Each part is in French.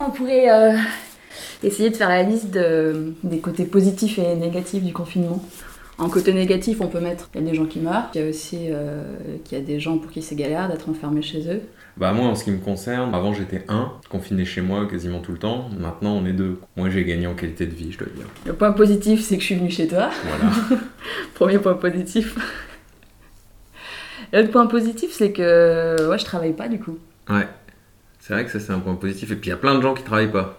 On pourrait euh, essayer de faire la liste de- des côtés positifs et négatifs du confinement. En côté négatif, on peut mettre il y a des gens qui meurent, il y a aussi euh, qu'il y a des gens pour qui c'est galère d'être enfermés chez eux. Bah moi en ce qui me concerne, avant j'étais un, confiné chez moi quasiment tout le temps, maintenant on est deux. Moi j'ai gagné en qualité de vie je dois dire. Le point positif, c'est que je suis venue chez toi. Voilà. Premier point positif. L'autre point positif, c'est que ouais, je travaille pas du coup. ouais. C'est vrai que ça c'est un point positif. Et puis il y a plein de gens qui travaillent pas.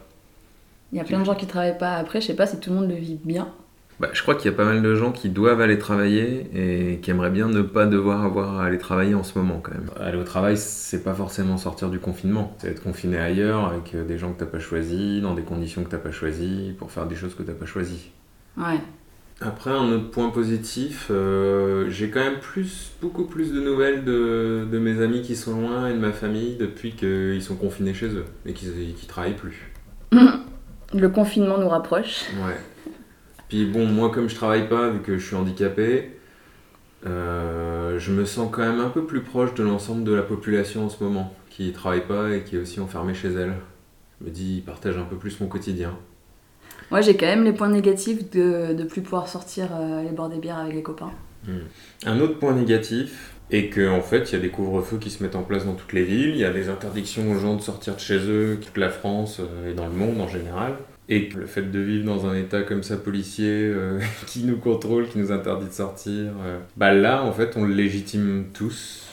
Il y a plein de gens qui travaillent pas. Après, je sais pas si tout le monde le vit bien. Bah, je crois qu'il y a pas mal de gens qui doivent aller travailler et qui aimeraient bien ne pas devoir avoir à aller travailler en ce moment quand même. Aller au travail, c'est pas forcément sortir du confinement. C'est être confiné ailleurs avec euh, des gens que t'as pas choisis, dans des conditions que t'as pas choisies, pour faire des choses que t'as pas choisies. Ouais. Après, un autre point positif, euh, j'ai quand même plus, beaucoup plus de nouvelles de, de mes amis qui sont loin et de ma famille depuis qu'ils sont confinés chez eux et qu'ils ne travaillent plus. Le confinement nous rapproche. Ouais. Puis bon, moi comme je travaille pas, vu que je suis handicapé, euh, je me sens quand même un peu plus proche de l'ensemble de la population en ce moment, qui travaille pas et qui est aussi enfermée chez elle. Je me dis, ils partagent un peu plus mon quotidien. Moi, j'ai quand même les points négatifs de ne plus pouvoir sortir euh, aller boire des bières avec les copains. Un autre point négatif est qu'en en fait, il y a des couvre-feux qui se mettent en place dans toutes les villes, il y a des interdictions aux gens de sortir de chez eux, toute la France euh, et dans le monde en général. Et le fait de vivre dans un état comme ça policier, euh, qui nous contrôle, qui nous interdit de sortir, euh, bah là, en fait, on le légitime tous.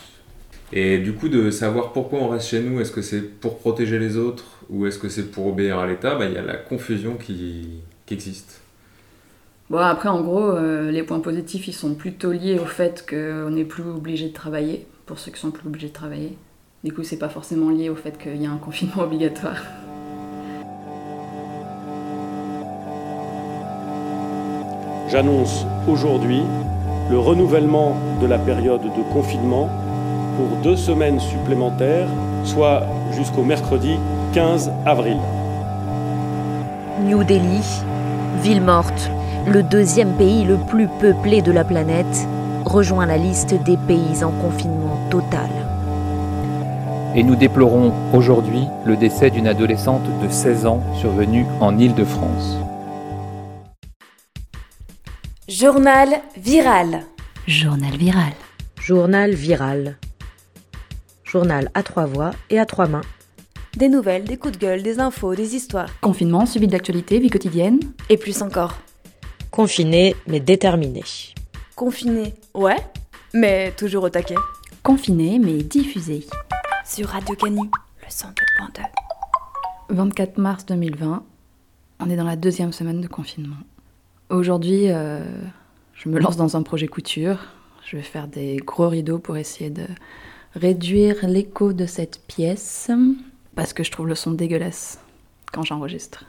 Et du coup, de savoir pourquoi on reste chez nous, est-ce que c'est pour protéger les autres ou est-ce que c'est pour obéir à l'État, bah, il y a la confusion qui, qui existe. Bon, après, en gros, euh, les points positifs, ils sont plutôt liés au fait qu'on n'est plus obligé de travailler, pour ceux qui sont plus obligés de travailler. Du coup, c'est pas forcément lié au fait qu'il y a un confinement obligatoire. J'annonce aujourd'hui le renouvellement de la période de confinement pour deux semaines supplémentaires, soit jusqu'au mercredi 15 avril. New Delhi, ville morte, le deuxième pays le plus peuplé de la planète, rejoint la liste des pays en confinement total. Et nous déplorons aujourd'hui le décès d'une adolescente de 16 ans survenue en Île-de-France. Journal viral. Journal viral. Journal viral. Journal à trois voix et à trois mains. Des nouvelles, des coups de gueule, des infos, des histoires. Confinement, suivi de l'actualité, vie quotidienne. Et plus encore. Confiné mais déterminé. Confiné, ouais, mais toujours au taquet. Confiné, mais diffusé. Sur Radio Canu, le 102.2. 24 mars 2020, on est dans la deuxième semaine de confinement. Aujourd'hui, euh, je me lance dans un projet couture. Je vais faire des gros rideaux pour essayer de réduire l'écho de cette pièce parce que je trouve le son dégueulasse quand j'enregistre.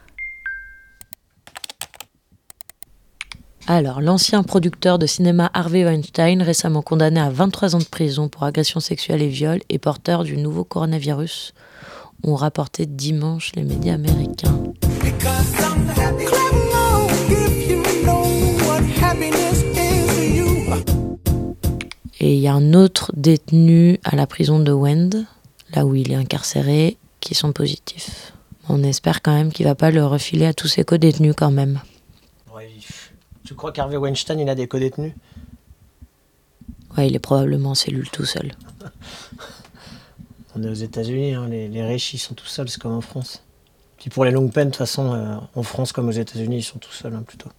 Alors, l'ancien producteur de cinéma Harvey Weinstein, récemment condamné à 23 ans de prison pour agression sexuelle et viol et porteur du nouveau coronavirus, ont rapporté dimanche les médias américains. Et il y a un autre détenu à la prison de Wend, là où il est incarcéré, qui sont positifs. On espère quand même qu'il va pas le refiler à tous ses co-détenus quand même. Ouais, tu crois qu'Harvey Weinstein, il a des co-détenus? Ouais, il est probablement en cellule tout seul. On est aux États-Unis, hein, les, les riches, ils sont tout seuls, c'est comme en France. Puis pour les longues peines, de toute façon, euh, en France comme aux États-Unis, ils sont tout seuls hein, plutôt.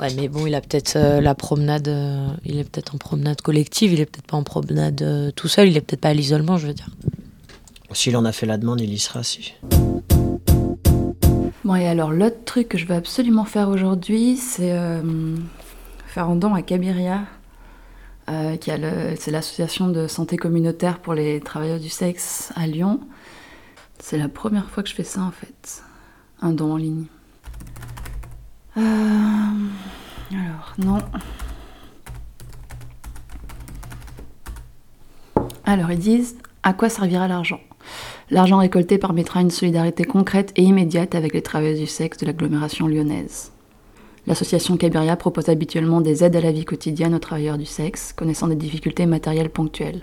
Ouais, mais bon, il a peut-être euh, la promenade, euh, il est peut-être en promenade collective, il est peut-être pas en promenade euh, tout seul, il est peut-être pas à l'isolement, je veux dire. S'il en a fait la demande, il y sera, si. Bon, et alors l'autre truc que je veux absolument faire aujourd'hui, c'est euh, faire un don à Cabiria, euh, qui c'est l'association de santé communautaire pour les travailleurs du sexe à Lyon. C'est la première fois que je fais ça en fait, un don en ligne. Euh, alors, non. Alors, ils disent à quoi servira l'argent? L'argent récolté permettra une solidarité concrète et immédiate avec les travailleurs du sexe de l'agglomération lyonnaise. L'association Cabiria propose habituellement des aides à la vie quotidienne aux travailleurs du sexe, connaissant des difficultés matérielles ponctuelles.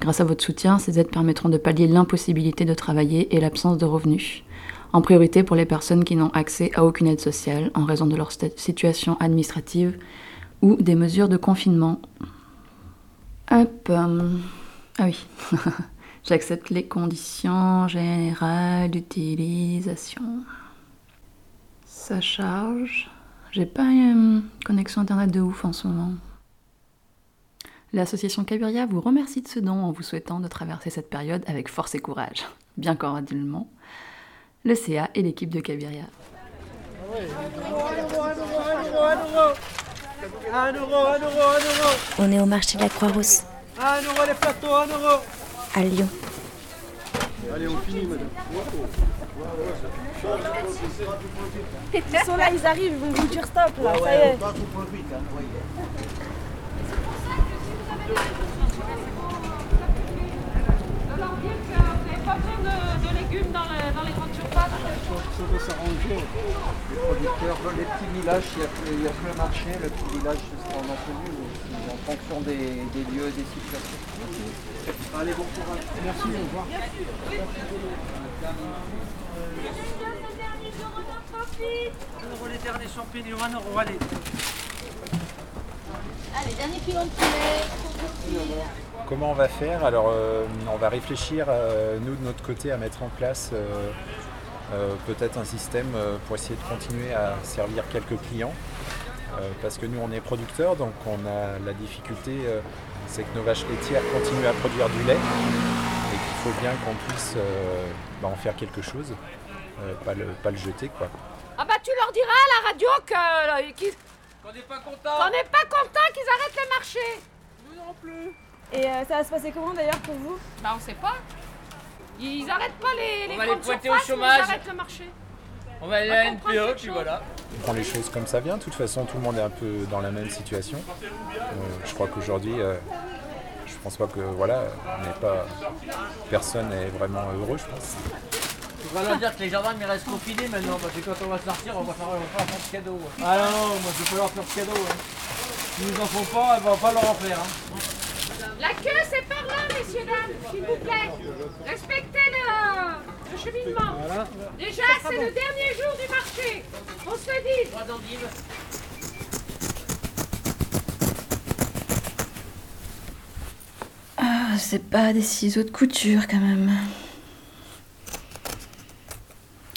Grâce à votre soutien, ces aides permettront de pallier l'impossibilité de travailler et l'absence de revenus. En priorité pour les personnes qui n'ont accès à aucune aide sociale en raison de leur situation administrative ou des mesures de confinement. Hop. euh, Ah oui. J'accepte les conditions générales d'utilisation. Ça charge. J'ai pas une connexion internet de ouf en ce moment. L'association Cabiria vous remercie de ce don en vous souhaitant de traverser cette période avec force et courage. Bien cordialement, le CA et l'équipe de Cabiria. On est au marché de la Croix-Rousse. À Lyon. Ils sont là, ils arrivent, ils vont vous dire stop là, ça y est. Ça va s'arranger. Les producteurs, les petits villages, il y a, il y a plus un marché, le petit village, c'est ce qu'on a connu, mais en fonction des, des lieux, des situations. Allez, bon courage. Merci, au revoir. Euro les derniers champignons, un euro, allez. Comment on va faire Alors, euh, on va réfléchir, euh, nous, de notre côté, à mettre en place euh, euh, peut-être un système euh, pour essayer de continuer à servir quelques clients. Euh, parce que nous, on est producteurs, donc on a la difficulté, euh, c'est que nos vaches laitières continuent à produire du lait et qu'il faut bien qu'on puisse euh, bah, en faire quelque chose, euh, pas, le, pas le jeter. quoi. Ah bah tu leur diras à la radio que qu'ils- On n'est pas content qu'on n'est pas content qu'ils arrêtent le marché. Plus Et euh, ça va se passer comment d'ailleurs pour vous? Bah on sait pas. Ils arrêtent pas les, les On va les grandes pointer au surfaces, mais chômage. Ils arrêtent le marché? On va aller à la NPE, NPE, puis voilà. On prend les choses comme ça vient. De toute façon, tout le monde est un peu dans la même situation. Euh, je crois qu'aujourd'hui, euh, je pense pas que voilà, on n'est pas, personne n'est vraiment heureux, je pense. On va leur dire que les gendarmes ils restent confinés maintenant, parce que quand on va sortir, on va faire, on va faire un petit cadeau. Ah non, moi je peux leur faire ce cadeau. Hein. S'ils nous en font pas, on va pas leur en faire. Hein. La queue c'est par là, messieurs dames, s'il vous plaît. Respectez le, le cheminement. Déjà c'est le dernier jour du marché. On se le dit. Ah, c'est pas des ciseaux de couture quand même.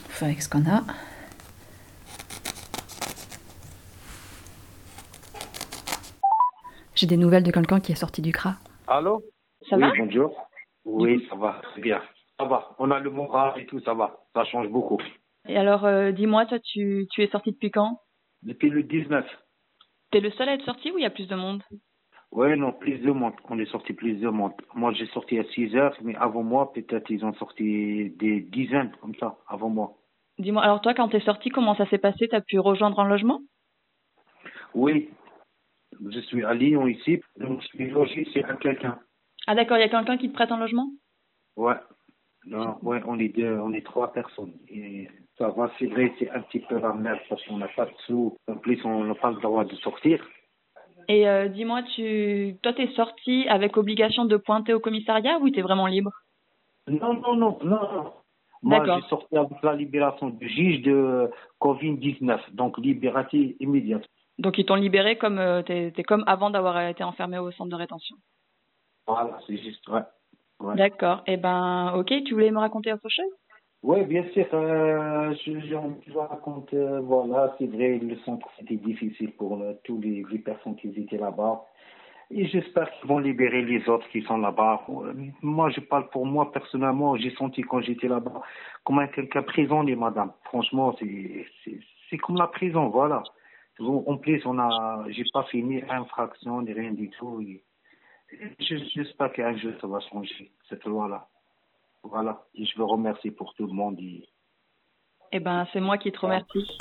Faut avec ce qu'on a. J'ai des nouvelles de quelqu'un qui est sorti du CRA. Allô Ça oui, va bonjour. Oui, ça va, c'est bien. Ça va, on a le moral et tout, ça va. Ça change beaucoup. Et alors, euh, dis-moi, toi, tu, tu es sorti depuis quand? Depuis le 19. T'es le seul à être sorti ou il y a plus de monde? Oui, non, plus de monde. On est sorti plus de monde. Moi, j'ai sorti à 6 heures, mais avant moi, peut-être ils ont sorti des dizaines comme ça, avant moi. Dis-moi, alors toi, quand t'es sorti, comment ça s'est passé? T'as pu rejoindre un logement? Oui, je suis à Lyon ici, donc je suis logé chez un quelqu'un. Ah d'accord, il y a quelqu'un qui te prête un logement? Ouais. Non, ouais, on est deux, on est trois personnes. Et ça va, c'est vrai, c'est un petit peu la merde parce qu'on n'a pas de sous. En plus, on n'a pas le droit de sortir. Et euh, dis-moi, tu, toi, t'es sorti avec obligation de pointer au commissariat ou t'es vraiment libre? Non, non, non, non. non. Moi, j'ai sorti avec la libération du juge de Covid-19, donc libération immédiate. Donc ils t'ont libéré comme euh, t'es, comme avant d'avoir été enfermé au centre de rétention. Voilà, c'est juste, ouais. Ouais, D'accord. Eh ben, ok. Tu voulais me raconter autre chose? Ouais, bien sûr, euh, je, je, je raconte, euh, voilà, c'est vrai, le centre, c'était difficile pour euh, tous les, les personnes qui étaient là-bas. Et j'espère qu'ils vont libérer les autres qui sont là-bas. Moi, je parle pour moi, personnellement, j'ai senti quand j'étais là-bas comme un quelqu'un prisonnier, madame. Franchement, c'est, c'est comme la prison, voilà. En plus, on a, j'ai pas fait ni infraction, ni rien du tout. Et je- j'espère qu'un jour, ça va changer, cette loi-là. Voilà. Et je veux remercier pour tout le monde. Et... Eh ben, c'est moi qui te remercie.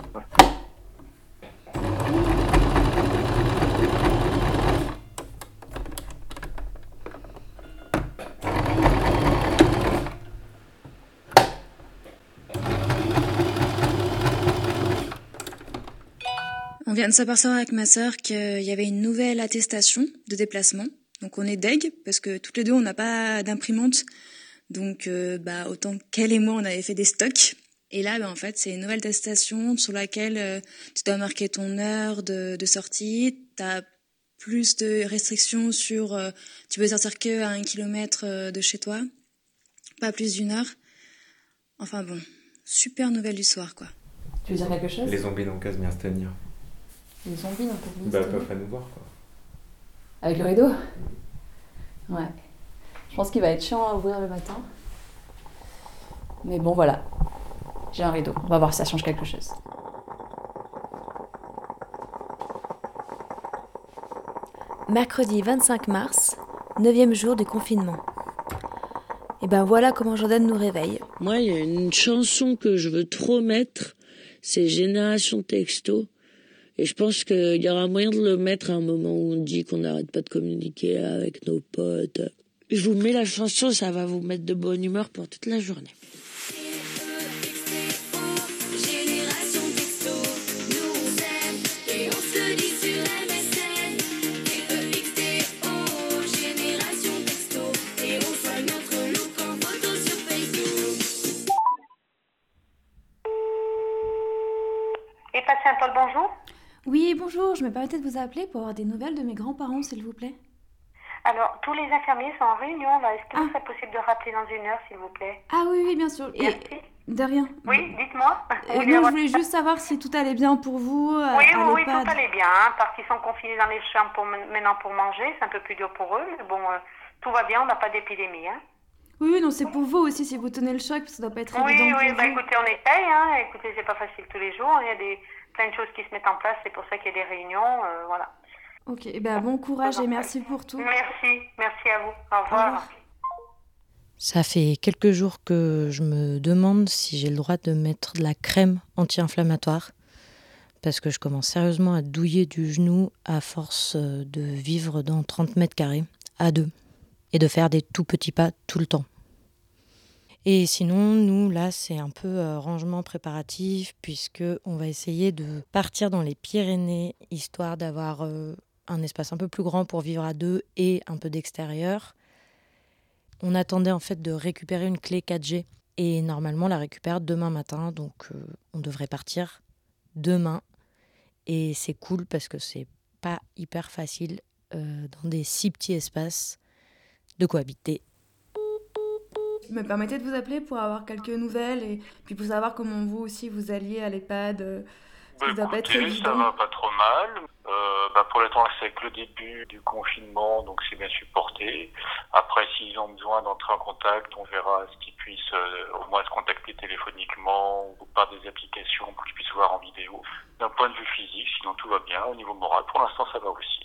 Vient de s'apercevoir avec ma sœur qu'il y avait une nouvelle attestation de déplacement. Donc on est deg parce que toutes les deux on n'a pas d'imprimante. Donc euh, bah autant qu'elle et moi on avait fait des stocks. Et là, ben, en fait, c'est une nouvelle attestation sur laquelle tu dois marquer ton heure de, de sortie. Tu as plus de restrictions sur tu peux sortir que à un kilomètre de chez toi, pas plus d'une heure. Enfin bon, super nouvelle du soir, quoi. Tu veux dire quelque chose? Les zombies n'ont qu'à bien se tenir. Les zombies n'ont qu'à bien Bah, ils tenir. peuvent pas nous voir, quoi. Avec le rideau? Ouais. Je pense qu'il va être chiant à ouvrir le matin. Mais bon, voilà. J'ai un rideau. On va voir si ça change quelque chose. Mercredi 25 mars, 9 jour du confinement. Et ben voilà comment Jordan nous réveille. Moi, il y a une chanson que je veux trop mettre, c'est Génération Texto. Et je pense qu'il y aura moyen de le mettre à un moment où on dit qu'on n'arrête pas de communiquer avec nos potes. Je vous mets la chanson, ça va vous mettre de bonne humeur pour toute la journée. Génération texto, nous on s'aime et on se dit sur MSN. T-E-X-T-O, génération texto, et on soigne notre look en photo sur Facebook. Et passez un Paul, bonjour. Oui, bonjour, je me permettais de vous appeler pour avoir des nouvelles de mes grands-parents, s'il vous plaît. Alors, tous les infirmiers sont en réunion là. Est-ce que ce serait possible de rappeler dans une heure, s'il vous plaît? Ah oui, oui, bien sûr. Et de rien. Oui, dites-moi. Euh, non, je voulais juste savoir si tout allait bien pour vous. euh, Oui, oui, oui, tout allait bien, hein, parce qu'ils sont confinés dans les chambres pour, maintenant pour manger. C'est un peu plus dur pour eux, mais bon, euh, tout va bien, on n'a pas d'épidémie. Hein. Oui, oui, non, c'est pour vous aussi si vous tenez le choc, parce que ça doit pas être Oui, évident oui, pour bah vous. écoutez, on essaye. Hein. Écoutez, c'est pas facile tous les jours. Il y a des, plein de choses qui se mettent en place, c'est pour ça qu'il y a des réunions. euh, voilà. Ok, eh ben, bon courage et merci pour tout. Merci, merci à vous. Au revoir. Ça fait quelques jours que je me demande si j'ai le droit de mettre de la crème anti-inflammatoire. Parce que je commence sérieusement à douiller du genou à force euh, de vivre dans 30 mètres carrés, à deux. Et de faire des tout petits pas tout le temps. Et sinon, nous, là, c'est un peu euh, rangement préparatif, puisque on va essayer de partir dans les Pyrénées, histoire d'avoir euh, un espace un peu plus grand pour vivre à deux et un peu d'extérieur. On attendait en fait de récupérer une clé 4G et normalement on la récupère demain matin, donc euh, on devrait partir demain. Et c'est cool parce que c'est pas hyper facile dans des si petits espaces de cohabiter. Me permettais de vous appeler pour avoir quelques nouvelles et puis pour savoir comment vous aussi vous alliez à l'EHPAD. euh, que ça Écoutez, ça va pas trop mal. Euh, bah, pour l'instant, c'est avec le début du confinement, donc c'est bien supporté. Après, s'ils ont besoin d'entrer en contact, on verra ce qu'ils puissent euh, au moins se contacter téléphoniquement ou par des applications pour qu'ils puissent voir en vidéo. D'un point de vue physique, sinon tout va bien. Au niveau moral, pour l'instant, ça va aussi.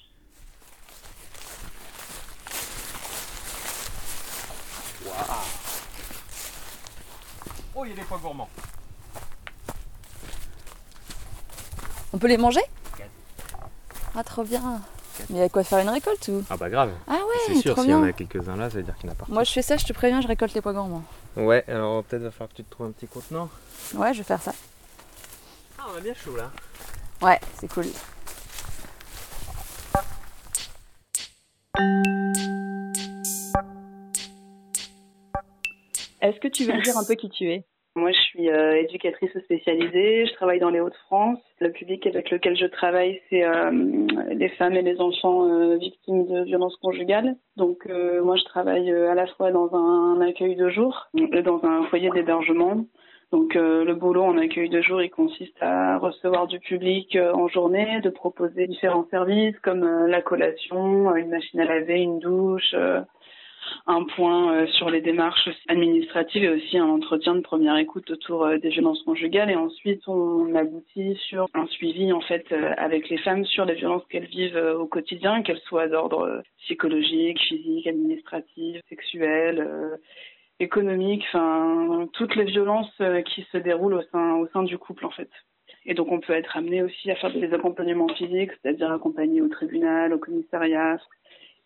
Oh, il y a des pois gourmands. On peut les manger Ah, trop bien. Mais il y a quoi faire une récolte ou Ah bah grave. Ah ouais, C'est sûr, s'il y en a quelques-uns là, ça veut dire qu'il n'y en a pas. Moi, je fais ça, je te préviens, je récolte les pois gourmands. Ouais, alors peut-être va falloir que tu te trouves un petit contenant. Ouais, je vais faire ça. Ah, on a bien chaud là. Ouais, c'est cool. Est-ce que tu veux dire un peu qui tu es? Moi, je suis euh, éducatrice spécialisée. Je travaille dans les Hauts-de-France. Le public avec lequel je travaille, c'est euh, les femmes et les enfants euh, victimes de violences conjugales. Donc, moi, je travaille à la fois dans un accueil de jour et dans un foyer d'hébergement. Donc, le boulot en accueil de jour, il consiste à recevoir du public en journée, de proposer différents services comme la collation, une machine à laver, une douche. Un point euh, sur les démarches administratives et aussi un entretien de première écoute autour euh, des violences conjugales et ensuite on aboutit sur un suivi en fait euh, avec les femmes sur les violences qu'elles vivent au quotidien, qu'elles soient d'ordre psychologique, physique, administratif, sexuel, euh, économique, enfin toutes les violences qui se déroulent au sein au sein du couple en fait. Et donc on peut être amené aussi à faire des accompagnements physiques, c'est-à-dire accompagner au tribunal, au commissariat,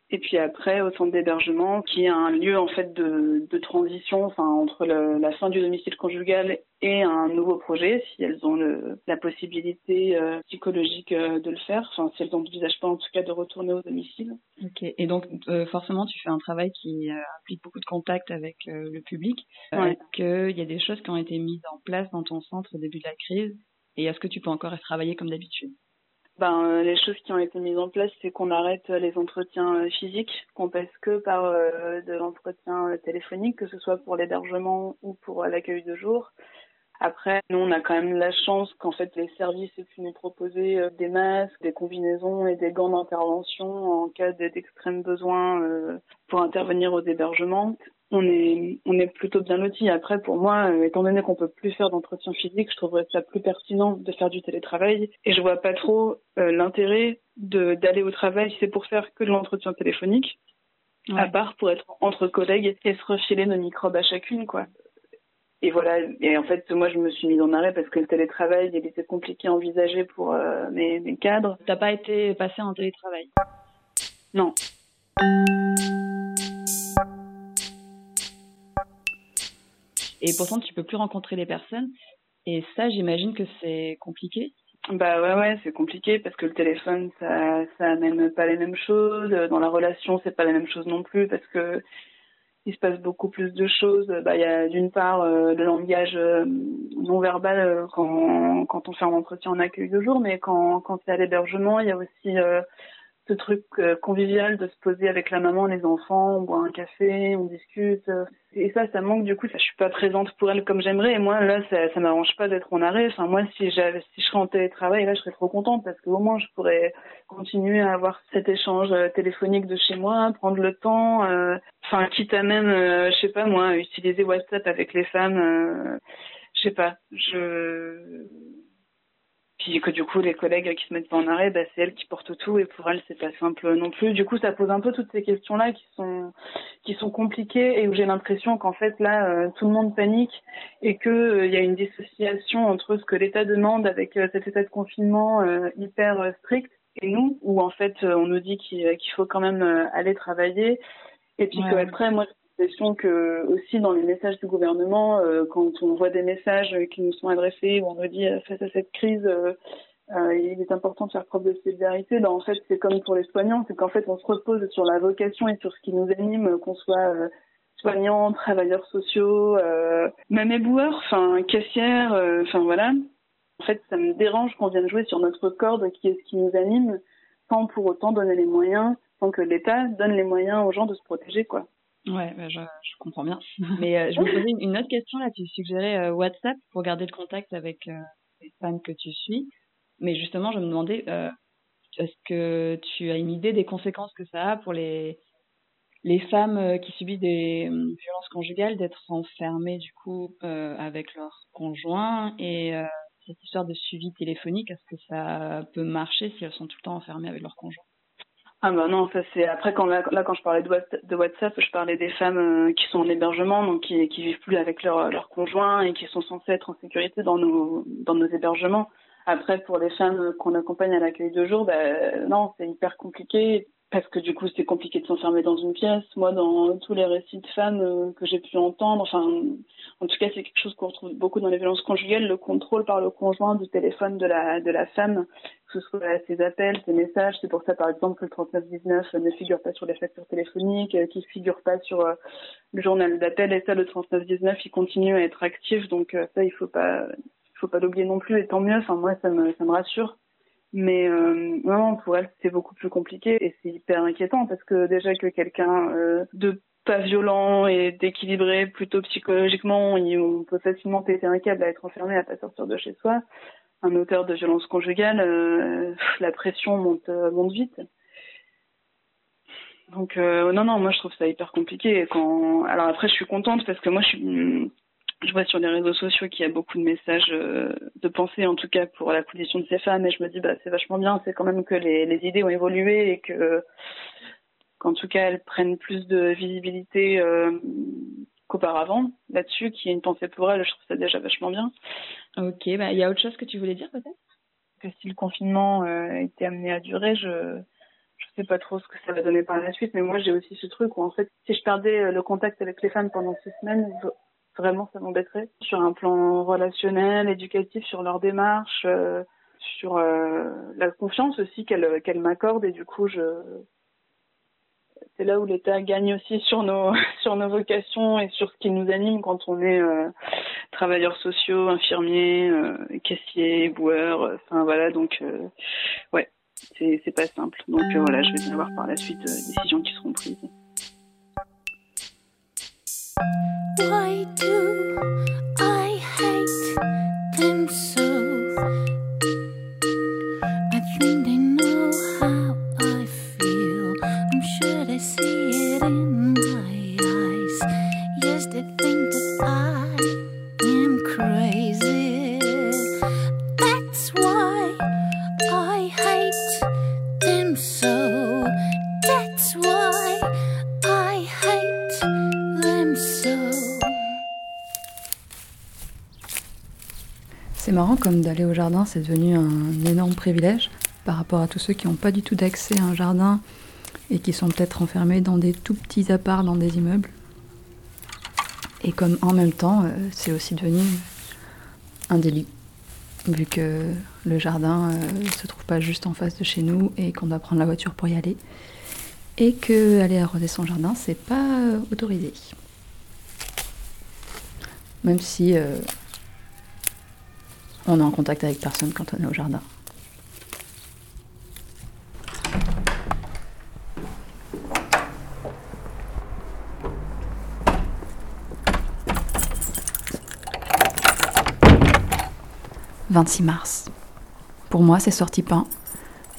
Et puis après, au centre d'hébergement, qui est un lieu en fait de, de transition, enfin entre le- la fin du domicile conjugal et un nouveau projet, si elles ont le, la possibilité euh, psychologique euh, de le faire, enfin si elles n'envisagent pas en tout cas de retourner au domicile. Ok. Et donc, euh, forcément, tu fais un travail qui implique beaucoup de contact avec le public. Ouais. Est-ce qu'il y a des choses qui ont été mises en place dans ton centre au début de la crise? Et est-ce que tu peux encore travailler comme d'habitude? Ben, euh, les choses qui ont été mises en place, c'est qu'on arrête euh, les entretiens euh, physiques, qu'on passe que par euh, de l'entretien téléphonique, que ce soit pour l'hébergement ou pour l'accueil de jour. Après, nous, on a quand même la chance qu'en fait les services aient pu nous proposer des masques, des combinaisons et des gants d'intervention en cas d'extrême besoin pour intervenir aux hébergements. On est, on est plutôt bien lotis. Après, pour moi, euh, étant donné qu'on peut plus faire d'entretien physique, je trouverais ça plus pertinent de faire du télétravail. Et je vois pas trop euh, l'intérêt d'aller au travail si c'est pour faire que de l'entretien téléphonique, à part pour être entre collègues et se refiler nos microbes à chacune, quoi. Et voilà. Et en fait, moi, je me suis mise en arrêt parce que le télétravail, il était compliqué à envisager pour euh, mes, mes cadres. T'as pas été passé en télétravail? Non. Et pourtant, tu peux plus rencontrer les personnes. Et ça, j'imagine que c'est compliqué. Bah ouais ouais c'est compliqué parce que le téléphone ça ça amène pas les mêmes choses dans la relation c'est pas la même chose non plus parce que il se passe beaucoup plus de choses bah il y a d'une part euh, le langage euh, non verbal euh, quand quand on fait un entretien en accueil de jour mais quand quand c'est à l'hébergement il y a aussi ce truc euh, convivial de se poser avec la maman, les enfants, on boit un café, on discute. euh, Et ça, ça manque du coup. Je suis pas présente pour elle comme j'aimerais. Et moi, là, ça, ça m'arrange pas d'être en arrêt. Enfin, moi, si si je serais en télétravail, là, je serais trop contente parce qu'au moins, je pourrais continuer à avoir cet échange euh, téléphonique de chez moi, prendre le temps. euh, Enfin, quitte à même, euh, je sais pas moi, utiliser WhatsApp avec les femmes. euh, je sais pas. Je puis que du coup les collègues qui se mettent pas en arrêt, bah, c'est elles qui portent tout et pour elles c'est pas simple non plus. Du coup ça pose un peu toutes ces questions là qui sont qui sont compliquées et où j'ai l'impression qu'en fait là euh, tout le monde panique et que euh, il y a une dissociation entre ce que l'État demande avec euh, cet état de confinement euh, hyper euh, strict et nous où en fait euh, on nous dit qu'il faut quand même euh, aller travailler et puis Ouais. que après moi l'impression que aussi dans les messages du gouvernement, euh, quand on voit des messages qui nous sont adressés où on nous dit euh, face à cette crise, euh, euh, il est important de faire preuve de solidarité. Ben, en fait, c'est comme pour les soignants, c'est qu'en fait on se repose sur la vocation et sur ce qui nous anime, qu'on soit euh, soignants, travailleurs sociaux, euh, même éboueurs, enfin caissières, enfin voilà. En fait, ça me dérange qu'on vienne jouer sur notre corde qui est ce qui nous anime, sans pour autant donner les moyens, sans que l'État donne les moyens aux gens de se protéger, quoi. Ouais, bah, je, je comprends bien. Mais euh, je me posais une- autre question là. Tu suggérais euh, WhatsApp pour garder le contact avec euh, les fans que tu suis. Mais justement, je me demandais, est-ce que tu as une idée des conséquences que ça a pour les les femmes qui subissent des euh, violences conjugales d'être enfermées du coup avec leur conjoint et cette histoire de suivi téléphonique, est-ce que ça peut marcher si elles sont tout le temps enfermées avec leur conjoint? Ah bah non, ça c'est après quand là, quand je parlais de WhatsApp, je parlais des femmes euh, qui sont en hébergement, donc qui qui vivent plus avec leur leur conjoint et qui sont censées être en sécurité dans nos dans nos hébergements. Après pour les femmes qu'on accompagne à l'accueil de jour, bah non, c'est hyper compliqué parce que du coup c'est compliqué de s'enfermer dans une pièce. Moi dans tous les récits de femmes euh, que j'ai pu entendre, enfin en tout cas c'est quelque chose qu'on retrouve beaucoup dans les violences conjugales, le contrôle par le conjoint du téléphone de la de la femme que ce soit ses appels, ses messages. C'est pour ça, par exemple, que le 3919 ne figure pas sur les factures téléphoniques, euh, qu'il figure pas sur euh, le journal d'appel. Et ça, le 3919, il continue à être actif. Donc euh, ça, il faut pas, il faut pas l'oublier non plus. Et tant mieux. Enfin, moi, ça me, ça me rassure. Mais euh, non, pour elle, c'est beaucoup plus compliqué et c'est hyper inquiétant parce que déjà que quelqu'un euh, de pas violent et d'équilibré plutôt psychologiquement, on peut facilement péter un câble à être enfermé, à pas sortir de chez soi. Un auteur de violence conjugale, euh, la pression monte, euh, monte vite. Donc euh, non, non, moi je trouve ça hyper compliqué. Quand... Alors après, je suis contente parce que moi je suis je vois sur les réseaux sociaux qu'il y a beaucoup de messages euh, de pensée, en tout cas pour la condition de ces femmes, et je me dis bah c'est vachement bien, c'est quand même que les, les idées ont évolué et que qu'en tout cas elles prennent plus de visibilité euh, qu'auparavant. Là-dessus, qu'il y ait une pensée pour elles, je trouve ça déjà vachement bien. Ok, bah il y a autre chose que tu voulais dire peut-être? Que si le confinement euh, était amené à durer, je je sais pas trop ce que ça va donner par la suite, mais moi j'ai aussi ce truc où en fait, si je perdais euh, le contact avec les femmes pendant six semaines, vraiment ça m'embêterait. Sur un plan relationnel, éducatif, sur leur démarche, euh, sur euh, la confiance aussi qu'elles qu'elles m'accordent et du coup c'est là où l'État gagne aussi sur nos sur nos vocations et sur ce qui nous anime quand on est euh, travailleurs sociaux, infirmiers, euh, caissiers, boueurs, euh, enfin voilà donc euh, ouais c'est c'est pas simple donc euh, voilà je vais bien voir par la suite euh, les décisions qui seront prises. tie to. C'est devenu un énorme privilège par rapport à tous ceux qui n'ont pas du tout d'accès à un jardin et qui sont peut-être enfermés dans des tout petits apparts dans des immeubles. Et comme en même temps, euh, c'est aussi devenu un délit, vu que le jardin ne se trouve pas juste en face de chez nous et qu'on doit prendre la voiture pour y aller. Et que aller arroser son jardin, c'est pas euh, autorisé. Même si euh, on est en contact avec personne quand on est au jardin. « 26 mars. Pour moi, c'est sorti pain.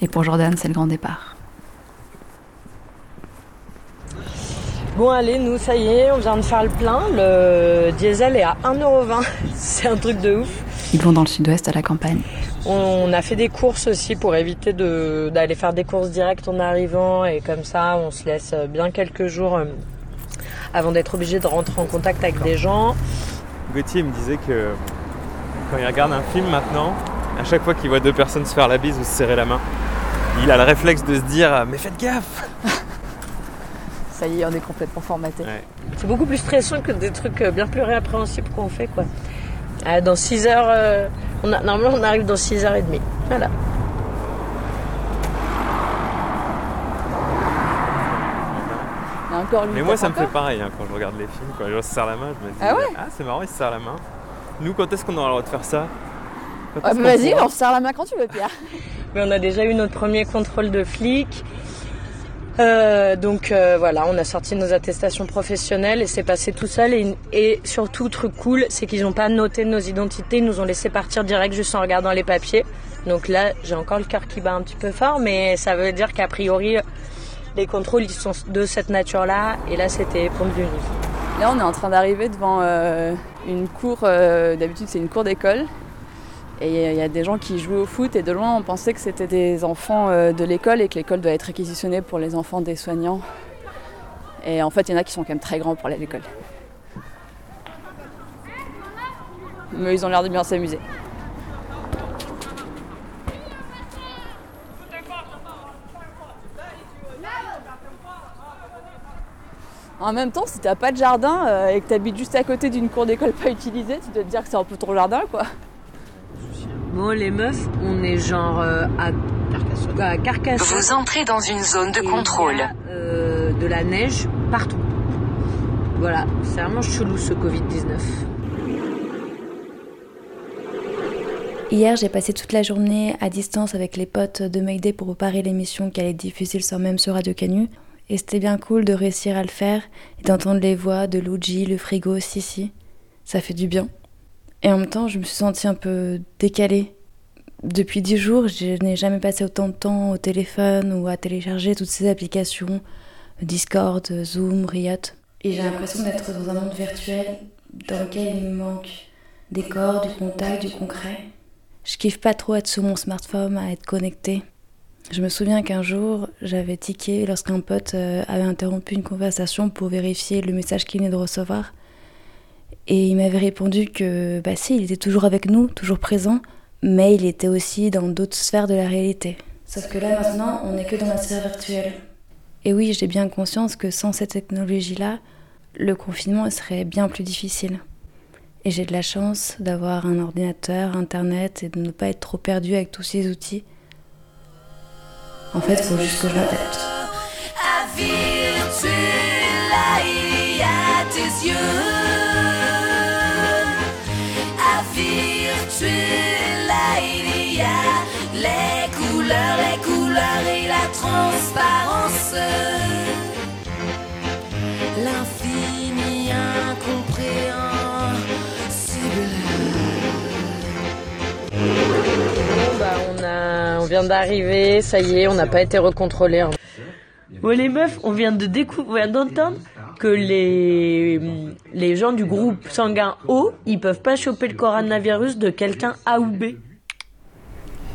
Et pour Jordan, c'est le grand départ. Bon allez, nous ça y est, on vient de faire le plein. Le diesel est à 1,20€. C'est un truc de ouf. Ils vont dans le sud-ouest à la campagne. On a fait des courses aussi pour éviter de- d'aller faire des courses directes en arrivant et comme ça on se laisse bien quelques jours euh, avant d'être obligé de rentrer en contact avec des gens. Gauthier me disait que quand il regarde un film maintenant, à chaque fois qu'il voit deux personnes se faire la bise ou se serrer la main, il a le réflexe de se dire Mais faites gaffe Ça y est, on est complètement formaté. C'est beaucoup plus stressant que des trucs bien plus répréhensibles qu'on fait quoi. Ah, dans 6 heures, euh, on a- normalement on arrive dans 6 heures et demie. Voilà. Encore Mais moi ça me fait pareil hein, quand je regarde les films, quand je se serre la main, je me dis Ah ouais Ah c'est marrant, il se serre la main. Nous quand est-ce qu'on aura le droit de faire ça? Ah bah vas-y, on se serre la main quand tu veux, Pierre. Mais on a déjà eu notre premier contrôle de flic. Euh, donc euh, voilà, on a sorti nos attestations professionnelles et c'est passé tout seul. Et, surtout, truc cool, c'est qu'ils n'ont pas noté nos identités, ils nous ont laissé partir direct juste en regardant les papiers. Donc là, j'ai encore le cœur qui bat un petit peu fort, mais ça veut dire qu'a priori, les contrôles ils sont de cette nature-là. Et là, c'était du Nil. Là, on est en train d'arriver devant euh, une cour. D'habitude, c'est une cour d'école. Et il y a des gens qui jouaient au foot. Et de loin, on pensait que c'était des enfants euh, de l'école et que l'école doit être réquisitionnée pour les enfants des soignants. Et en fait, il y en a qui sont quand même très grands pour aller à l'école. Mais ils ont l'air de bien s'amuser. En même temps, si t'as pas de jardin euh, et que t'habites juste à côté d'une cour d'école pas utilisée, tu dois te dire que c'est un peu ton jardin, quoi. Bon, les meufs, on est genre euh, à Carcassonne. À Carcassonne. Vous entrez dans une zone de Et il y contrôle. a, euh, de la neige partout. Voilà, c'est vraiment chelou ce Covid-19. Hier, j'ai passé toute la journée à distance avec les potes de Mayday pour préparer l'émission qui allait être diffusée le soir même sur Radio Canu. Et c'était bien cool de réussir à le faire et d'entendre les voix de Luigi, le frigo, Sissi. Ça fait du bien. Et en même temps, je me suis sentie un peu décalée. Depuis dix jours, je n'ai jamais passé autant de temps au téléphone ou à télécharger toutes ces applications, Discord, Zoom, Riot. Et j'ai l'impression d'être dans un monde virtuel dans lequel il me manque des corps, du contact, du concret. Je kiffe pas trop être sur mon smartphone, à être connecté. Je me souviens qu'un jour, j'avais tiqué lorsqu'un pote euh, avait interrompu une conversation pour vérifier le message qu'il venait de recevoir. Et il m'avait répondu que, bah si, il était toujours avec nous, toujours présent, mais il était aussi dans d'autres sphères de la réalité. Sauf que là maintenant, on n'est que dans la sphère virtuelle. Et oui, j'ai bien conscience que sans cette technologie-là, le confinement serait bien plus difficile. Et j'ai de la chance d'avoir un ordinateur, internet et de ne pas être trop perdu avec tous ces outils. En fait, il faut juste que je m'adapte. À virtuel, là il y a tes yeux. Virtuel, là il y a les couleurs, les couleurs et la transparence. L'infini incompréhensible. Bah, on, on vient d'arriver, ça y est, on n'a pas été recontrôlé. Bon, les meufs, on vient de découvrir, d'entendre que les, les gens du groupe sanguin O, ils peuvent pas choper le coronavirus de quelqu'un A ou B.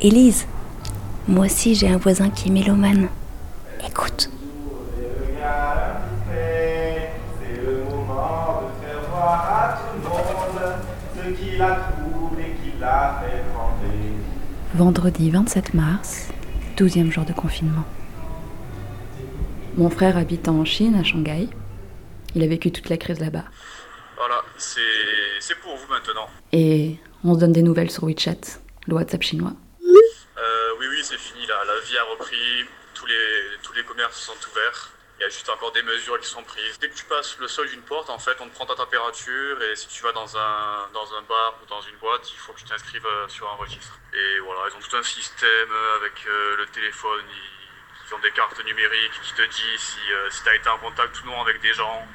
Élise, moi aussi j'ai un voisin qui est mélomane. Écoute. Vendredi 27 mars, 12e jour de confinement. Mon frère habite en Chine, à Shanghai. Il a vécu toute la crise là-bas. Voilà, c'est pour vous maintenant. Et on se donne des nouvelles sur WeChat, le WhatsApp chinois. Euh, oui, oui, c'est fini là. La vie a repris. Tous les, tous les commerces sont ouverts. Il y a juste encore des mesures qui sont prises. Dès que tu passes le seuil d'une porte, en fait, on te prend ta température et si tu vas dans un, dans un bar ou dans une boîte, il faut que tu t'inscrives euh, sur un registre. Et voilà, ils ont tout un système euh, avec le téléphone. Ils, ils ont des cartes numériques qui te disent si, euh, si tu as été en contact ou non avec des gens.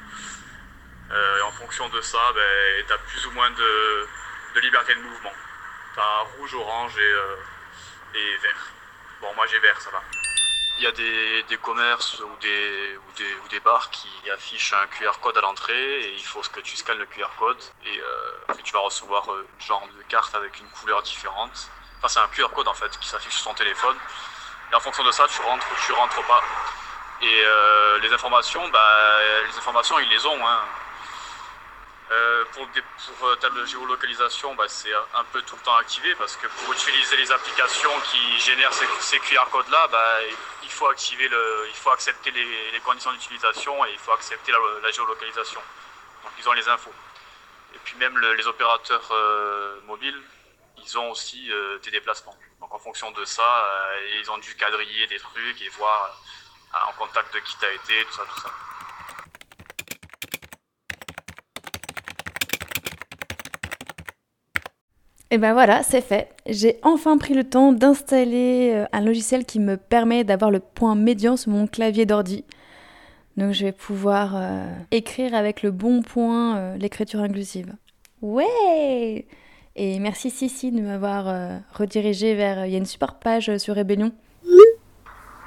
Euh, et en fonction de ça, ben, tu as plus ou moins de, de liberté de mouvement. Tu as rouge, orange et, euh, et vert. Bon, moi j'ai vert, ça va. Il y a des, des commerces ou des, ou, des, ou des bars qui affichent un QR code à l'entrée et il faut que tu scannes le QR code et, tu vas recevoir une genre de carte avec une couleur différente. Enfin, c'est un QR code en fait qui s'affiche sur ton téléphone. Et en fonction de ça, tu rentres ou tu rentres pas. Et euh, les informations, bah, les informations, ils les ont. Hein. Euh, pour des, pour euh, telle géolocalisation, bah, c'est un peu tout le temps activé parce que pour utiliser les applications qui génèrent ces, ces QR codes-là, bah, il faut activer le, il faut accepter les, les conditions d'utilisation et il faut accepter la, géolocalisation. Donc ils ont les infos. Et puis même le- les opérateurs euh, mobiles, ils ont aussi euh, des déplacements. Donc en fonction de ça, euh, ils ont dû quadriller des trucs et voir euh, en contact de qui t'as été, tout ça, tout ça. Et ben voilà, c'est fait. J'ai enfin pris le temps d'installer euh, un logiciel qui me permet d'avoir le point médian sur mon clavier d'ordi. Donc je vais pouvoir écrire avec le bon point l'écriture inclusive. Ouais Et merci Sissi de m'avoir euh, redirigé vers... Il y a une super page sur Rébellion.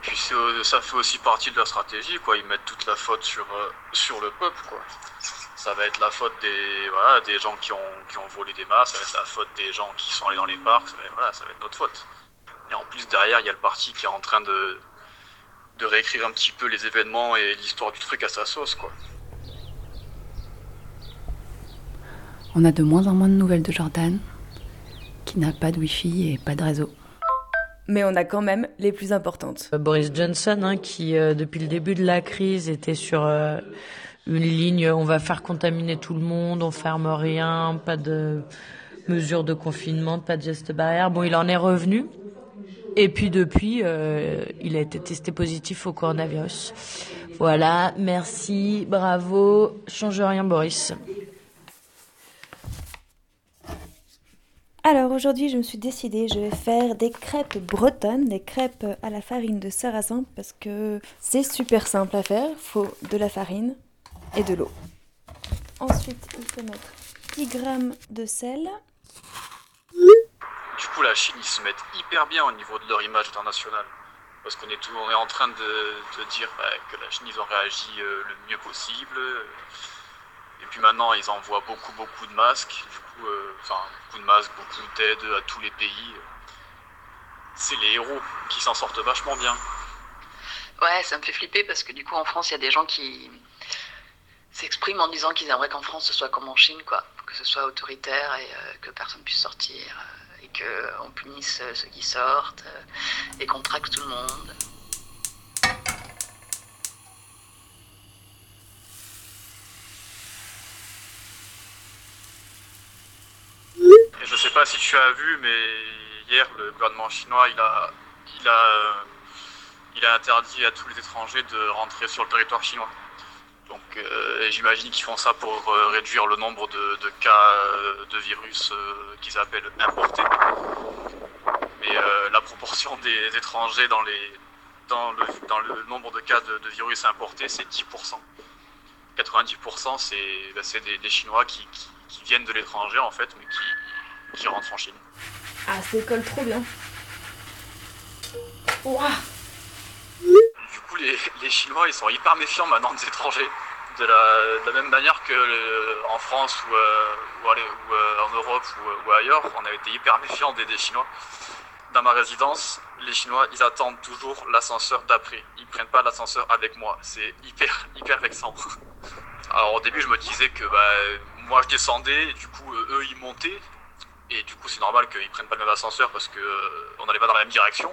Puis euh, ça fait aussi partie de leur stratégie, quoi. Ils mettent toute la faute sur, euh, sur le peuple, quoi. Ça va être la faute des, voilà, des gens qui ont, qui ont volé des masques, ça va être la faute des gens qui sont allés dans les parcs, ça va, être- voilà, ça va être notre faute. Et en plus, derrière, il y a le parti qui est en train de, de réécrire un petit peu les événements et l'histoire du truc à sa sauce, quoi. On a de moins en moins de nouvelles de Jordan, qui n'a pas de wifi et pas de réseau. Mais on a quand même les plus importantes. Euh, Boris Johnson, hein, qui euh, depuis le début de la crise était sur euh, une ligne, on va faire contaminer tout le monde, on ferme rien, pas de mesures de confinement, pas de gestes barrières. Bon, il en est revenu. Et puis depuis, euh, il a été testé positif au coronavirus. Voilà, merci, bravo, change rien Boris. Alors aujourd'hui, je me suis décidée, je vais faire des crêpes bretonnes, des crêpes à la farine de sarrasin parce que c'est super simple à faire. Il faut de la farine et de l'eau. Ensuite, il faut mettre 10 grammes de sel. Du coup, la Chine, ils se mettent hyper bien au niveau de leur image internationale. Parce qu'on est, on est en train de, de dire bah, que la Chine, ils ont réagi euh, le mieux possible. Et puis maintenant, ils envoient beaucoup, beaucoup de masques. Coup, euh, enfin, beaucoup de masques, beaucoup d'aide à tous les pays. C'est les héros qui s'en sortent vachement bien. Ouais, ça me fait flipper parce que du coup en France, il y a des gens qui s'expriment en disant qu'ils aimeraient qu'en France ce soit comme en Chine, quoi. Que ce soit autoritaire et euh, que personne puisse sortir euh, et qu'on punisse ceux qui sortent euh, et qu'on traque tout le monde. Je sais pas si tu as vu, mais hier, le gouvernement chinois, il a, il a, euh, il a interdit à tous les étrangers de rentrer sur le territoire chinois. Donc euh, j'imagine qu'ils font ça pour euh, réduire le nombre de, cas de virus qu'ils appellent importés. Mais la proportion des étrangers dans, les, dans, le, dans le nombre de cas de, virus importés, c'est 10%. 90% c'est bah, c'est des, Chinois qui, qui, qui viennent de l'étranger en fait, mais qui, qui rentrent en Chine. Ah, ça colle trop bien. Ouah Du coup, les, les Chinois, ils sont hyper méfiants maintenant des étrangers. De la, de la même manière que euh, en France ou, euh, ou, allez, ou, euh, en Europe ou, ou ailleurs, on a été hyper méfiants des, des Chinois. Dans ma résidence, les Chinois, ils attendent toujours l'ascenseur d'après. Ils prennent pas l'ascenseur avec moi. C'est hyper, hyper vexant. Alors au début, je me disais que bah, moi, je descendais, et du coup, euh, eux, ils montaient. Et du coup, c'est normal qu'ils prennent pas le même ascenseur parce que euh, on n'allait pas dans la même direction.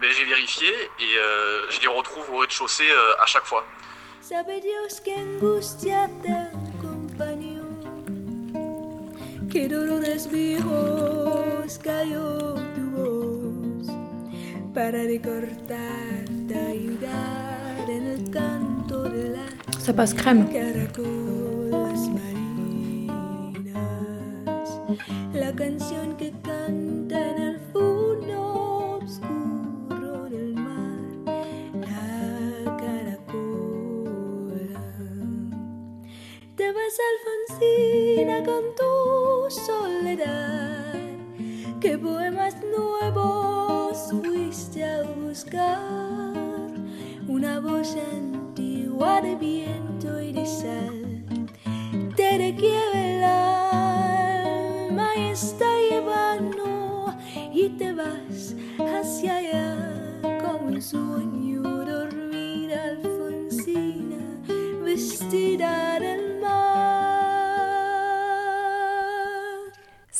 Mais j'ai vérifié et euh, je les retrouve au rez-de-chaussée euh, à chaque fois. Sabe Dios que angustia te acompañó, que dolores vivos cayó tu voz para recordarte, ayudar en el canto de la Ça passe crème. La canción que canta en el fondo oscuro del mar, la caracola. Te vas Alfonsina con tu soledad, que poemas nuevos fuiste a buscar, una voz antigua de viento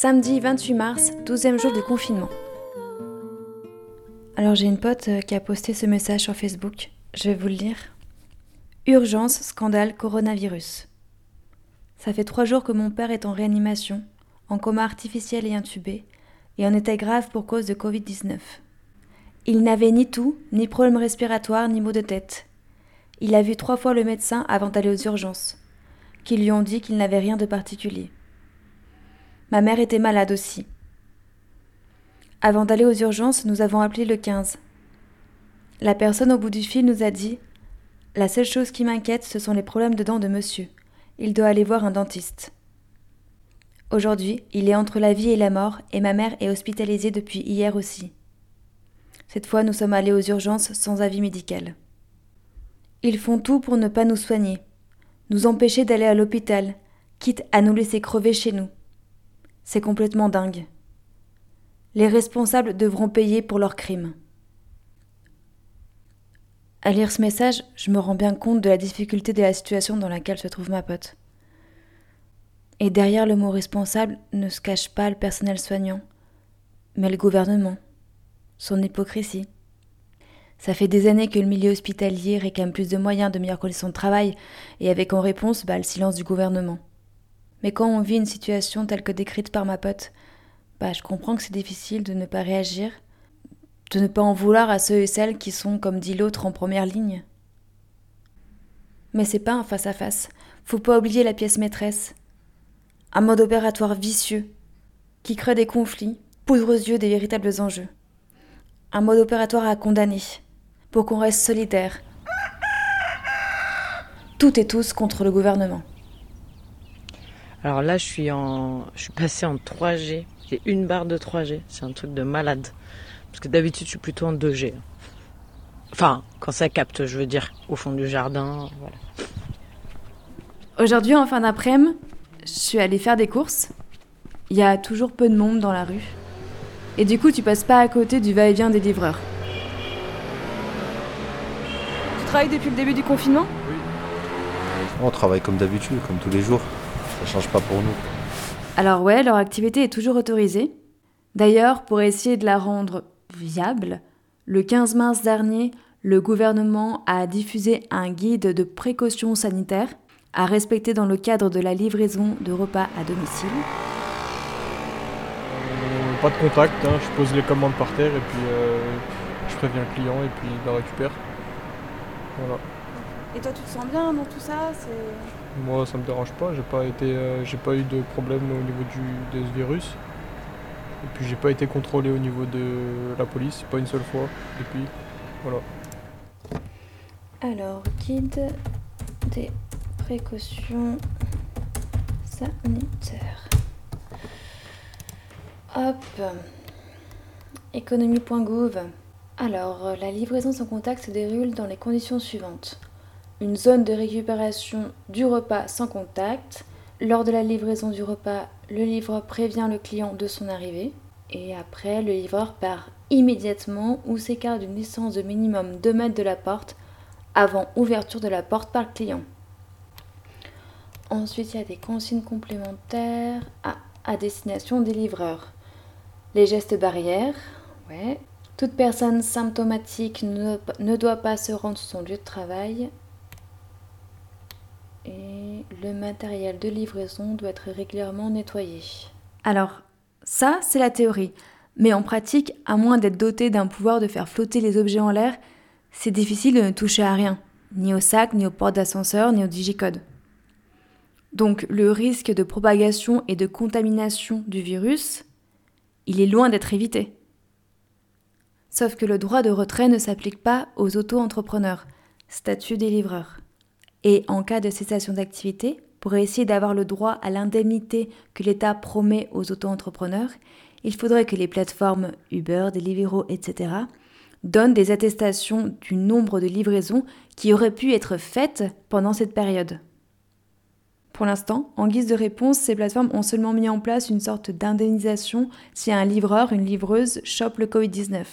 Samedi 28 mars, 12e jour du confinement. Alors j'ai une pote euh, qui a posté ce message sur Facebook. Je vais vous le lire. Urgence, scandale, coronavirus. Ça fait trois jours que mon père est en réanimation, en coma artificiel et intubé, et en état grave pour cause de Covid-19. Il n'avait ni tout, ni problème respiratoire, ni maux de tête. Il a vu trois fois le médecin avant d'aller aux urgences, qui lui ont dit qu'il n'avait rien de particulier. Ma mère était malade aussi. Avant d'aller aux urgences, nous avons appelé le 15. La personne au bout du fil nous a dit La seule chose qui m'inquiète, ce sont les problèmes de dents de monsieur. Il doit aller voir un dentiste. Aujourd'hui, il est entre la vie et la mort et ma mère est hospitalisée depuis hier aussi. Cette fois, nous sommes allés aux urgences sans avis médical. Ils font tout pour ne pas nous soigner, nous empêcher d'aller à l'hôpital, quitte à nous laisser crever chez nous. C'est complètement dingue. Les responsables devront payer pour leurs crimes. À lire ce message, je me rends bien compte de la difficulté de la situation dans laquelle se trouve ma pote. Et derrière le mot responsable ne se cache pas le personnel soignant, mais le gouvernement, son hypocrisie. Ça fait des années que le milieu hospitalier réclame plus de moyens, de meilleures conditions de travail, et avec en réponse bah, le silence du gouvernement. Mais quand on vit une situation telle que décrite par ma pote, bah, je comprends que c'est difficile de ne pas réagir, de ne pas en vouloir à ceux et celles qui sont, comme dit l'autre, en première ligne. Mais c'est pas un face-à-face. Faut pas oublier la pièce maîtresse. Un mode opératoire vicieux, qui crée des conflits, poudre aux yeux des véritables enjeux. Un mode opératoire à condamner, pour qu'on reste solidaire. Toutes et tous contre le gouvernement. Alors là, je suis en, je suis passé en 3G. J'ai une barre de 3G. C'est un truc de malade. Parce que d'habitude, je suis plutôt en 2G. Enfin, quand ça capte, je veux dire, au fond du jardin. Voilà. Aujourd'hui, en fin d'après-midi, je suis allée faire des courses. Il y a toujours peu de monde dans la rue. Et du coup, tu passes pas à côté du va-et-vient des livreurs. Tu travailles depuis le début du confinement? On travaille comme d'habitude, comme tous les jours. Ça change pas pour nous. Alors ouais, leur activité est toujours autorisée. D'ailleurs, pour essayer de la rendre viable, le 15 mars dernier, le gouvernement a diffusé un guide de précautions sanitaires à respecter dans le cadre de la livraison de repas à domicile. Euh, pas de contact, hein, je pose les commandes par terre et puis euh, je préviens le client et puis il la récupère. Voilà. Et toi, tu te sens bien dans tout ça? C'est Moi ça me dérange pas, j'ai pas été euh, j'ai pas eu de problème au niveau du, de ce virus. Et puis j'ai pas été contrôlé au niveau de la police, pas une seule fois depuis. Voilà. Alors, guide des précautions sanitaires. Hop. Économie.gouv. Alors, euh, la livraison sans contact se déroule dans les conditions suivantes. Une zone de récupération du repas sans contact. Lors de la livraison du repas, le livreur prévient le client de son arrivée. Et après, le livreur part immédiatement ou s'écarte d'une distance de minimum 2 mètres de la porte avant ouverture de la porte par le client. Ensuite, il y a des consignes complémentaires à, destination des livreurs. Les gestes barrières. Toute personne symptomatique ne, ne doit pas se rendre sur son lieu de travail. Et le matériel de livraison doit être régulièrement nettoyé. Alors, ça, c'est la théorie. Mais en pratique, à moins d'être doté d'un pouvoir de faire flotter les objets en l'air, c'est difficile de ne toucher à rien, ni au sac, ni aux portes d'ascenseur, ni au digicode. Donc le risque de propagation et de contamination du virus, il est loin d'être évité. Sauf que le droit de retrait ne s'applique pas aux auto-entrepreneurs, statut des livreurs. Et en cas de cessation d'activité, pour essayer d'avoir le droit à l'indemnité que l'État promet aux auto-entrepreneurs, il faudrait que les plateformes Uber, Deliveroo, etc. donnent des attestations du nombre de livraisons qui auraient pu être faites pendant cette période. Pour l'instant, en guise de réponse, ces plateformes ont seulement mis en place une sorte d'indemnisation si un livreur, une livreuse chope le Covid-19.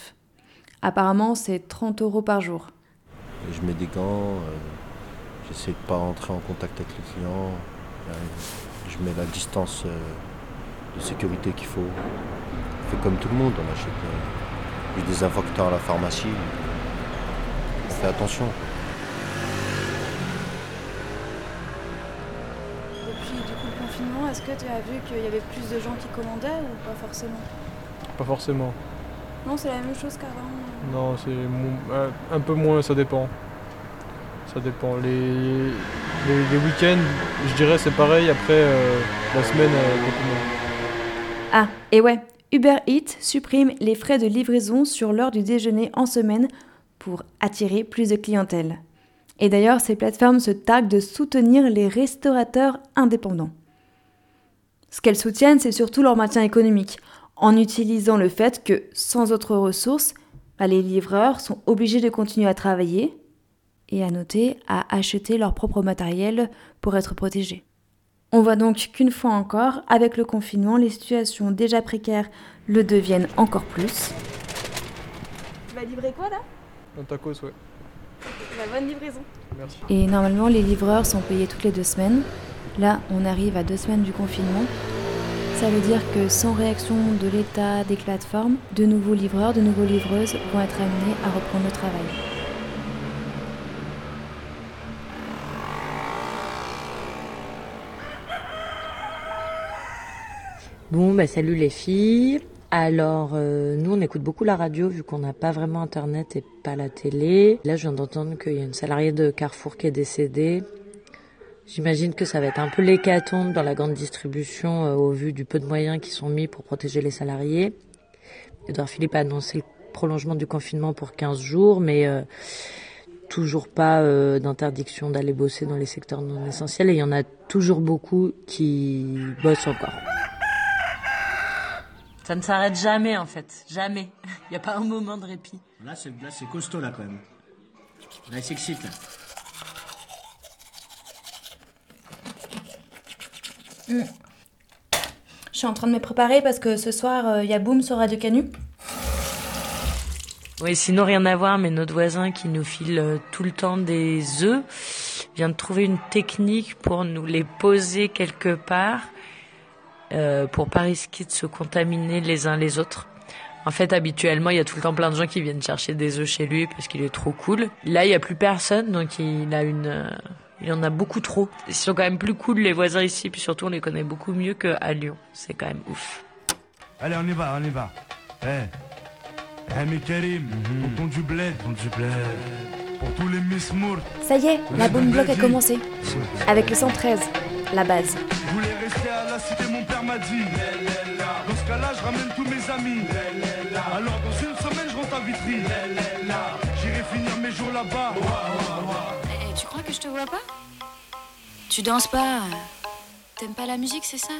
Apparemment, c'est 30 euros par jour. Je mets des euh, j'essaie de pas rentrer en contact avec les clients, euh, je mets la distance euh, de sécurité qu'il faut. On fait comme tout le monde, on achète euh, du désinfectant à la pharmacie. On fait attention. Depuis du coup, le confinement, est-ce que tu as vu qu'il y avait plus de gens qui commandaient ou pas forcément? Pas forcément. Non, c'est la même chose qu'avant. Non, c'est un peu moins, ça dépend. Ça dépend. Les, week-ends, je dirais c'est pareil. Après, euh, la semaine, euh. Ah, et ouais, Uber Eats supprime les frais de livraison sur l'heure du déjeuner en semaine pour attirer plus de clientèle. Et d'ailleurs, ces plateformes se targuent de soutenir les restaurateurs indépendants. Ce qu'elles soutiennent, c'est surtout leur maintien économique, en utilisant le fait que, sans autres ressources, bah, les livreurs sont obligés de continuer à travailler et à noter à acheter leur propre matériel pour être protégés. On voit donc qu'une fois encore, avec le confinement, les situations déjà précaires le deviennent encore plus. Tu vas livrer quoi là? Un tacos, ouais. La bonne livraison. Merci. Et normalement, les livreurs sont payés toutes les deux semaines. Là, on arrive à deux semaines du confinement. Ça veut dire que sans réaction de l'État, des plateformes, de nouveaux livreurs, de nouveaux livreuses vont être amenés à reprendre le travail. Bon, bah salut les filles. Alors, euh, nous, on écoute beaucoup la radio vu qu'on n'a pas vraiment Internet et pas la télé. Là, je viens d'entendre qu'il y a une salariée de Carrefour qui est décédée. J'imagine que ça va être un peu l'hécatombe dans la grande distribution euh, au vu du peu de moyens qui sont mis pour protéger les salariés. Edouard Philippe a annoncé le prolongement du confinement pour 15 jours, mais euh, toujours pas d'interdiction d'aller bosser dans les secteurs non essentiels et il y en a toujours beaucoup qui bossent encore. Ça ne s'arrête jamais en fait, jamais. Il n'y a pas un moment de répit. Là, c'est là, c'est costaud, là, quand même. Là, il s'excite, là. Mm. Je suis en train de me préparer parce que ce soir, euh, il y a Boom sur Radio Canu. Oui, sinon rien à voir, mais notre voisin qui nous file euh, tout le temps des œufs vient de trouver une technique pour nous les poser quelque part euh, pour pas risquer de se contaminer les uns les autres. En fait, habituellement, il y a tout le temps plein de gens qui viennent chercher des œufs chez lui parce qu'il est trop cool. Là, il y a plus personne, donc il a une, euh, il en a beaucoup trop. Ils sont quand même plus cool les voisins ici, puis surtout on les connaît beaucoup mieux qu'à Lyon. C'est quand même ouf. Allez, on y va, on y va. Eh, eh mais Karim, au compte du bled. du bled. Pour tous les Miss Moore. Ça y est, la boom block a commencé. Avec le 113, la base. Je voulais rester à la cité, mon père m'a dit. Dans ce cas-là, je ramène tous mes amis. Alors, dans une semaine, je rentre à Vitry. J'irai finir mes jours là-bas. Eh, tu crois que je te vois pas? Tu danses pas T'aimes pas la musique, c'est ça?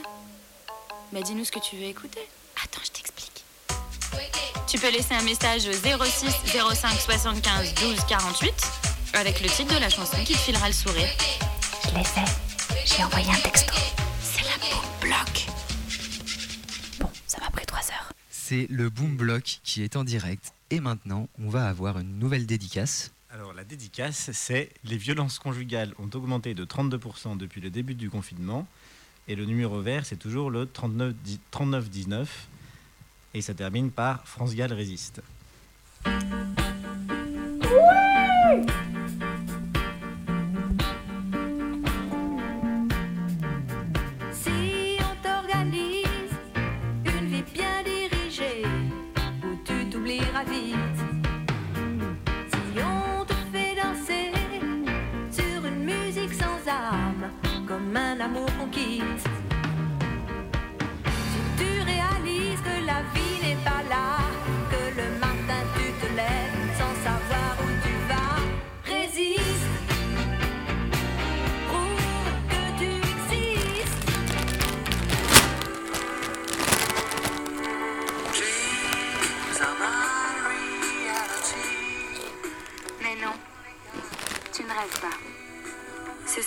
Bah dis-nous ce que tu veux écouter. Attends, je t'explique. Tu peux laisser un message au 06 05 75 12 48 avec le titre de la chanson qui te filera le sourire. Je les ai. J'ai envoyé un texto. C'est la boom block. Bon, ça m'a pris 3 heures. C'est le Boom Block qui est en direct. Et maintenant, on va avoir une nouvelle dédicace. Alors la dédicace, c'est les violences conjugales ont augmenté de 32% depuis le début du confinement. Et le numéro vert, c'est toujours le 39 dix- 39 19. Et ça termine par France Gall résiste.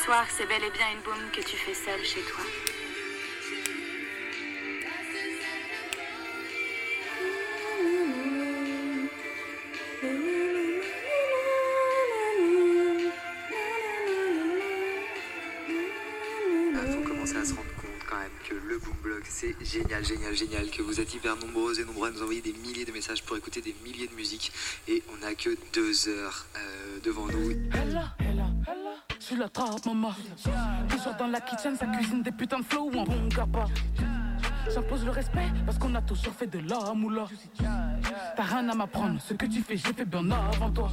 Soir, c'est bel et bien une boum que tu fais seule chez toi. Il faut commencer à se rendre compte quand même que le Boom Block, c'est génial, génial, génial, que vous êtes hyper nombreuses et nombreux à nous envoyer des milliers de messages pour écouter des milliers de musiques et on n'a que deux heures euh, devant nous. Ella, Ella, je suis la trappe, maman. Toujours dans la kitchen, ça cuisine des putains de flow ou un bon gaba. J'impose le respect parce qu'on a toujours fait de la moula. T'as rien à m'apprendre, ce que tu fais, j'ai fait bien avant toi.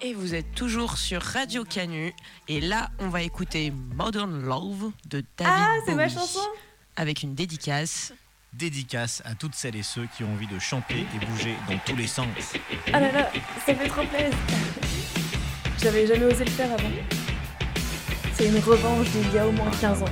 Et vous êtes toujours sur Radio Canu. Et là, on va écouter Modern Love de David Ah, c'est ma Bowie, chanson Avec une dédicace. Dédicace à toutes celles et ceux qui ont envie de chanter et bouger dans tous les sens. Ah là là, ça fait trop plaisir. J'avais jamais osé le faire avant. C'est une revanche d'il y a au moins 15 ans.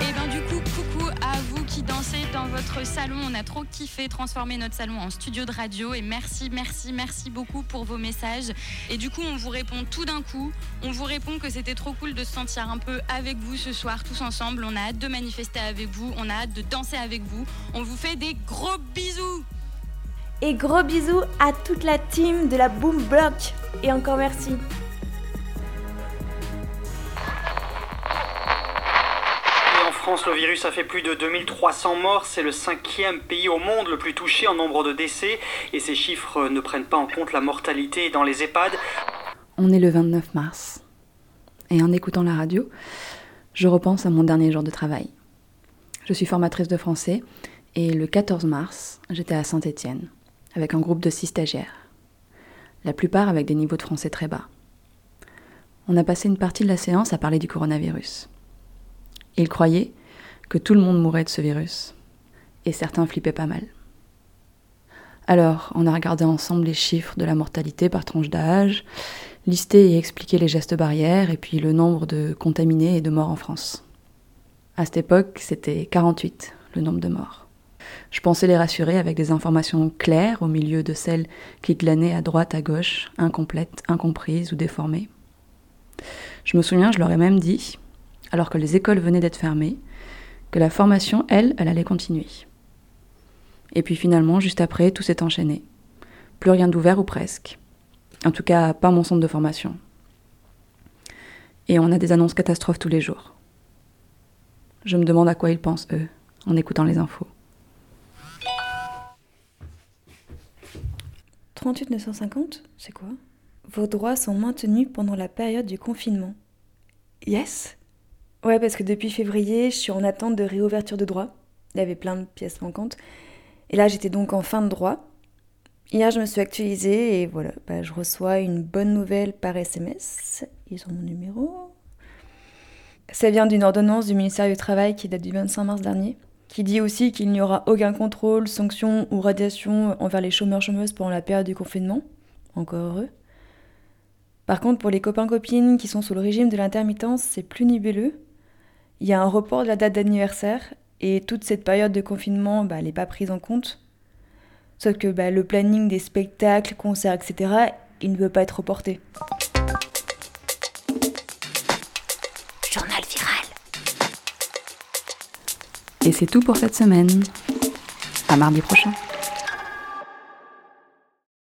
Et ben du coup, coucou à vous qui dansez dans votre salon. On a trop kiffé transformer notre salon en studio de radio. Et merci, merci, merci beaucoup pour vos messages. Et du coup, on vous répond tout d'un coup. On vous répond que c'était trop cool de se sentir un peu avec vous ce soir, tous ensemble. On a hâte de manifester avec vous. On a hâte de danser avec vous. On vous fait des gros bisous. Et gros bisous à toute la team de la Boom Block. Et encore merci. Le virus a fait plus de 2300 morts. C'est le cinquième pays au monde le plus touché en nombre de décès. Et ces chiffres ne prennent pas en compte la mortalité dans les EHPAD. On est le 29 mars. Et en écoutant la radio, je repense à mon dernier jour de travail. Je suis formatrice de français et le 14 mars, j'étais à Saint-Étienne avec un groupe de six stagiaires. La plupart avec des niveaux de français très bas. On a passé une partie de la séance à parler du coronavirus. Ils croyaient que tout le monde mourrait de ce virus. Et certains flippaient pas mal. Alors, on a regardé ensemble les chiffres de la mortalité par tranche d'âge, listé et expliqué les gestes barrières et puis le nombre de contaminés et de morts en France. À cette époque, c'était 48, le nombre de morts. Je pensais les rassurer avec des informations claires au milieu de celles qui glanaient à droite, à gauche, incomplètes, incomprises ou déformées. Je me souviens, je leur ai même dit, alors que les écoles venaient d'être fermées, que la formation, elle, elle allait continuer. Et puis finalement, juste après, tout s'est enchaîné. Plus rien d'ouvert ou presque. En tout cas, pas mon centre de formation. Et on a des annonces catastrophes tous les jours. Je me demande à quoi ils pensent, eux, en écoutant les infos. 38 950, c'est quoi? Vos droits sont maintenus pendant la période du confinement. Yes Ouais, parce que depuis février, je suis en attente de réouverture de droits. Il y avait plein de pièces manquantes. Et là, j'étais donc en fin de droit. Hier, je me suis actualisée et voilà, bah, je reçois une bonne nouvelle par SMS. Ils ont mon numéro. Ça vient d'une ordonnance du ministère du Travail qui date du 25 mars dernier, qui dit aussi qu'il n'y aura aucun contrôle, sanction ou radiation envers les chômeurs-chômeuses pendant la période du confinement. Encore heureux. Par contre, pour les copains-copines qui sont sous le régime de l'intermittence, c'est plus nibelleux. Il y a un report de la date d'anniversaire et toute cette période de confinement, bah, elle n'est pas prise en compte. Sauf que bah, le planning des spectacles, concerts, etc., il ne peut pas être reporté. Journal viral. Et c'est tout pour cette semaine. À mardi prochain.